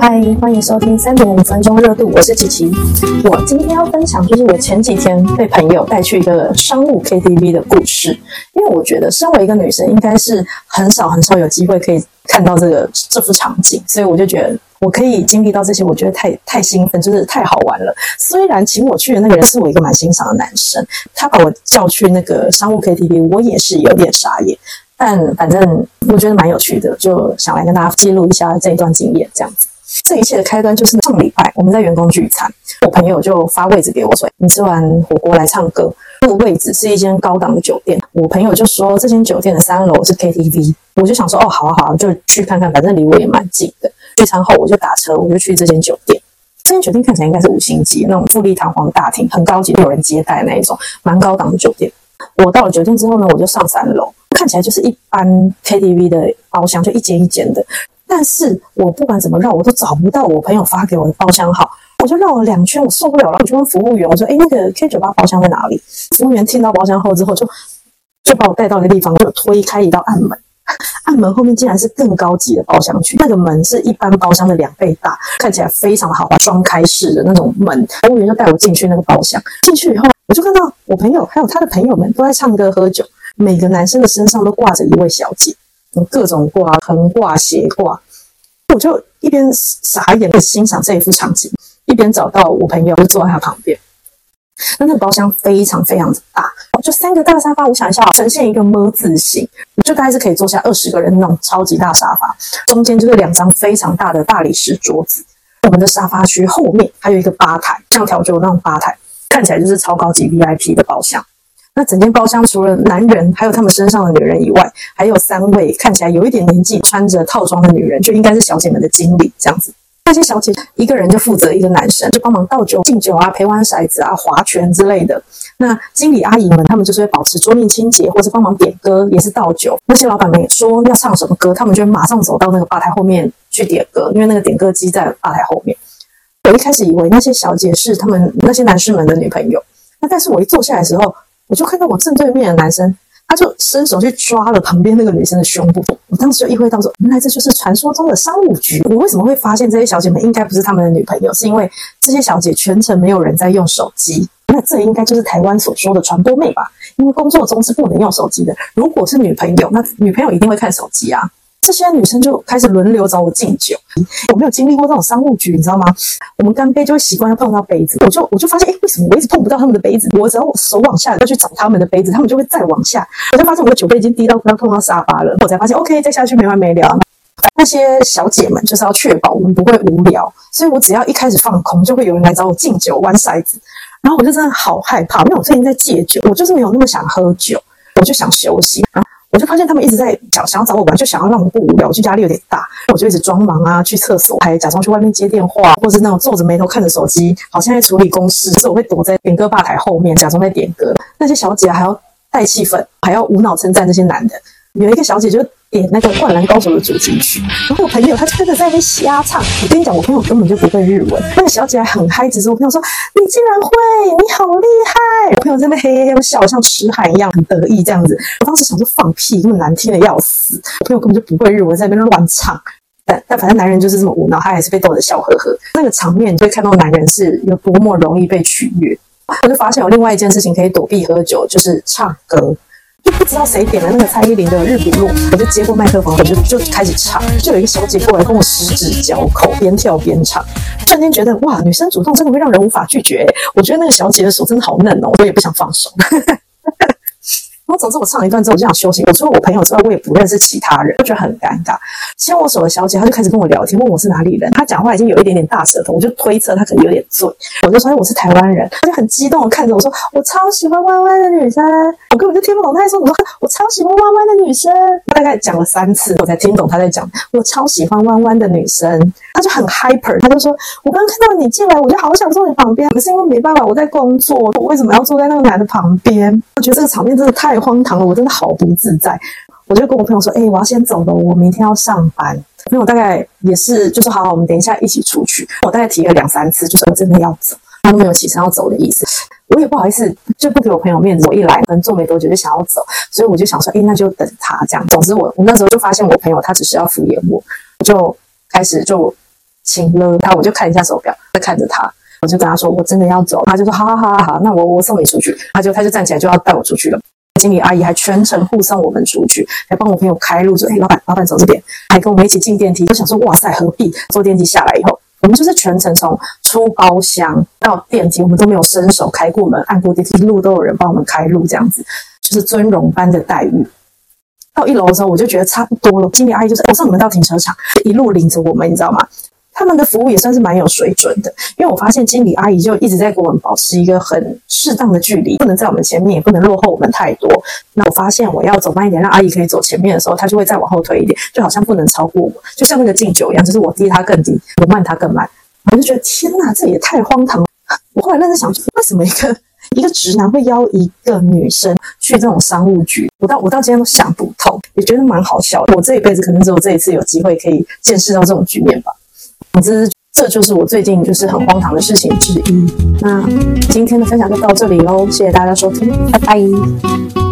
嗨，欢迎收听三点五分钟热度，我是琪琪。我今天要分享就是我前几天被朋友带去一个商务 KTV 的故事，因为我觉得身为一个女生，应该是很少很少有机会可以看到这个这幅场景，所以我就觉得我可以经历到这些，我觉得太太兴奋，就是太好玩了。虽然请我去的那个人是我一个蛮欣赏的男生，他把我叫去那个商务 KTV，我也是有点傻眼。但反正我觉得蛮有趣的，就想来跟大家记录一下这一段经验。这样子，这一切的开端就是上礼拜我们在员工聚餐，我朋友就发位置给我，说你吃完火锅来唱歌。那个位置是一间高档的酒店，我朋友就说这间酒店的三楼是 KTV，我就想说哦，好啊好啊，就去看看，反正离我也蛮近的。聚餐后我就打车，我就去这间酒店。这间酒店看起来应该是五星级那种富丽堂皇的大厅，很高级，有人接待那一种，蛮高档的酒店。我到了酒店之后呢，我就上三楼。看起来就是一般 KTV 的包厢，就一间一间的。但是我不管怎么绕，我都找不到我朋友发给我的包厢号。我就绕了两圈，我受不了了，我就问服务员，我说：“哎，那个 K 酒吧包厢在哪里？”服务员听到包厢后之后，就就把我带到一个地方，就推开一道暗门。暗门后面竟然是更高级的包厢区，那个门是一般包厢的两倍大，看起来非常的豪华，双开式的那种门。服务员就带我进去那个包厢，进去以后，我就看到我朋友还有他的朋友们都在唱歌喝酒。每个男生的身上都挂着一位小姐，各种挂，横挂、斜挂。我就一边傻眼的欣赏这一幅场景，一边找到我朋友，就坐在他旁边。那那个包厢非常非常的大，就三个大沙发，我想一下，呈现一个么字形，就大概是可以坐下二十个人那种超级大沙发。中间就是两张非常大的大理石桌子。我们的沙发区后面还有一个吧台，像调酒那种吧台，看起来就是超高级 VIP 的包厢。那整间包厢除了男人，还有他们身上的女人以外，还有三位看起来有一点年纪、穿着套装的女人，就应该是小姐们的经理这样子。那些小姐一个人就负责一个男生，就帮忙倒酒、敬酒啊、陪玩骰子啊、划拳之类的。那经理阿姨们，他们就是会保持桌面清洁，或者帮忙点歌，也是倒酒。那些老板们也说要唱什么歌，他们就马上走到那个吧台后面去点歌，因为那个点歌机在吧台后面。我一开始以为那些小姐是他们那些男士们的女朋友，那但是我一坐下来的时候。我就看到我正对面的男生，他就伸手去抓了旁边那个女生的胸部。我当时就意会到说，原来这就是传说中的商务局。我为什么会发现这些小姐们应该不是他们的女朋友？是因为这些小姐全程没有人在用手机。那这应该就是台湾所说的传播妹吧？因为工作中是不能用手机的。如果是女朋友，那女朋友一定会看手机啊。这些女生就开始轮流找我敬酒，我没有经历过这种商务局，你知道吗？我们干杯就会习惯要碰到杯子，我就我就发现，哎，为什么我一直碰不到他们的杯子？我只要我手往下要去找他们的杯子，他们就会再往下，我就发现我的酒杯已经低到快要碰到沙发了，我才发现，OK，再下去没完没了。那些小姐们就是要确保我们不会无聊，所以我只要一开始放空，就会有人来找我敬酒、玩骰子，然后我就真的好害怕，因为我最近在戒酒，我就是没有那么想喝酒，我就想休息。我就发现他们一直在想想要找我玩，就想要让我不无聊。我就压力有点大，我就一直装忙啊，去厕所，还假装去外面接电话，或是那种皱着眉头看着手机，好像在处理公事。所以我会躲在点歌吧台后面，假装在点歌。那些小姐还要带气氛，还要无脑称赞那些男的。有一个小姐就。点那个《灌篮高手》的主题曲，然后我朋友他就跟着在那边瞎唱。我跟你讲，我朋友根本就不会日文。那个小姐还很嗨，只是我朋友说：“你竟然会，你好厉害！”我朋友在那边嘿嘿嘿笑，像痴汉一样，很得意这样子。我当时想说放屁，那么难听的要死。我朋友根本就不会日文，在那边乱唱。但但反正男人就是这么无脑，他还是被逗得笑呵呵。那个场面，你会看到男人是有多么容易被取悦。我就发现有另外一件事情可以躲避喝酒，就是唱歌。就不知道谁点了那个蔡依林的《日不落》，我就接过麦克风，我就就开始唱。就有一个小姐过来跟我十指交扣，边跳边唱。瞬间觉得哇，女生主动真的会让人无法拒绝。我觉得那个小姐的手真的好嫩哦，我也不想放手。总之我唱了一段之后我就想休息。我除了我朋友之外，我也不认识其他人，我觉得很尴尬。牵我手的小姐，她就开始跟我聊天，问我是哪里人。她讲话已经有一点点大舌头，我就推测她可能有点醉。我就说哎我是台湾人，她就很激动的看着我说，我超喜欢弯弯的女生。我根本就听不懂她在说什么。我超喜欢弯弯的女生。大概讲了三次，我才听懂她在讲。我超喜欢弯弯的女生。她就很 hyper，她就说，我刚看到你进来，我就好想坐你旁边，可是因为没办法，我在工作，我为什么要坐在那个男的旁边？我觉得这个场面真的太。荒荒唐了，我真的好不自在。我就跟我朋友说：“哎，我要先走了，我明天要上班。”朋友大概也是就说：“好好，我们等一下一起出去。”我大概提了两三次，就是我真的要走，他都没有起身要走的意思。我也不好意思，就不给我朋友面子。我一来可能坐没多久就想要走，所以我就想说：“哎，那就等他这样。”总之，我我那时候就发现我朋友他只是要敷衍我，就开始就请了他，我就看一下手表，在看着他，我就跟他说我真的要走，他就说好好好好，那我我送你出去，他就他就站起来就要带我出去了。经理阿姨还全程护送我们出去，还帮我朋友开路，说：“哎，老板，老板走这边。”还跟我们一起进电梯。我想说：“哇塞，何必？”坐电梯下来以后，我们就是全程从出包厢到电梯，我们都没有伸手开过门、按过电梯，一路都有人帮我们开路，这样子就是尊荣般的待遇。到一楼的时候，我就觉得差不多了。经理阿姨就是我送你们到停车场，一路领着我们，你知道吗？他们的服务也算是蛮有水准的，因为我发现经理阿姨就一直在跟我们保持一个很适当的距离，不能在我们前面，也不能落后我们太多。那我发现我要走慢一点，让阿姨可以走前面的时候，她就会再往后退一点，就好像不能超过我，就像那个敬酒一样，就是我低她更低，我慢她更慢。我就觉得天哪，这也太荒唐了！我后来认真想，为什么一个一个直男会邀一个女生去这种商务局？我到我到今天都想不通，也觉得蛮好笑的。我这一辈子可能只有这一次有机会可以见识到这种局面吧。总之，这就是我最近就是很荒唐的事情之一。那今天的分享就到这里喽，谢谢大家收听，拜拜。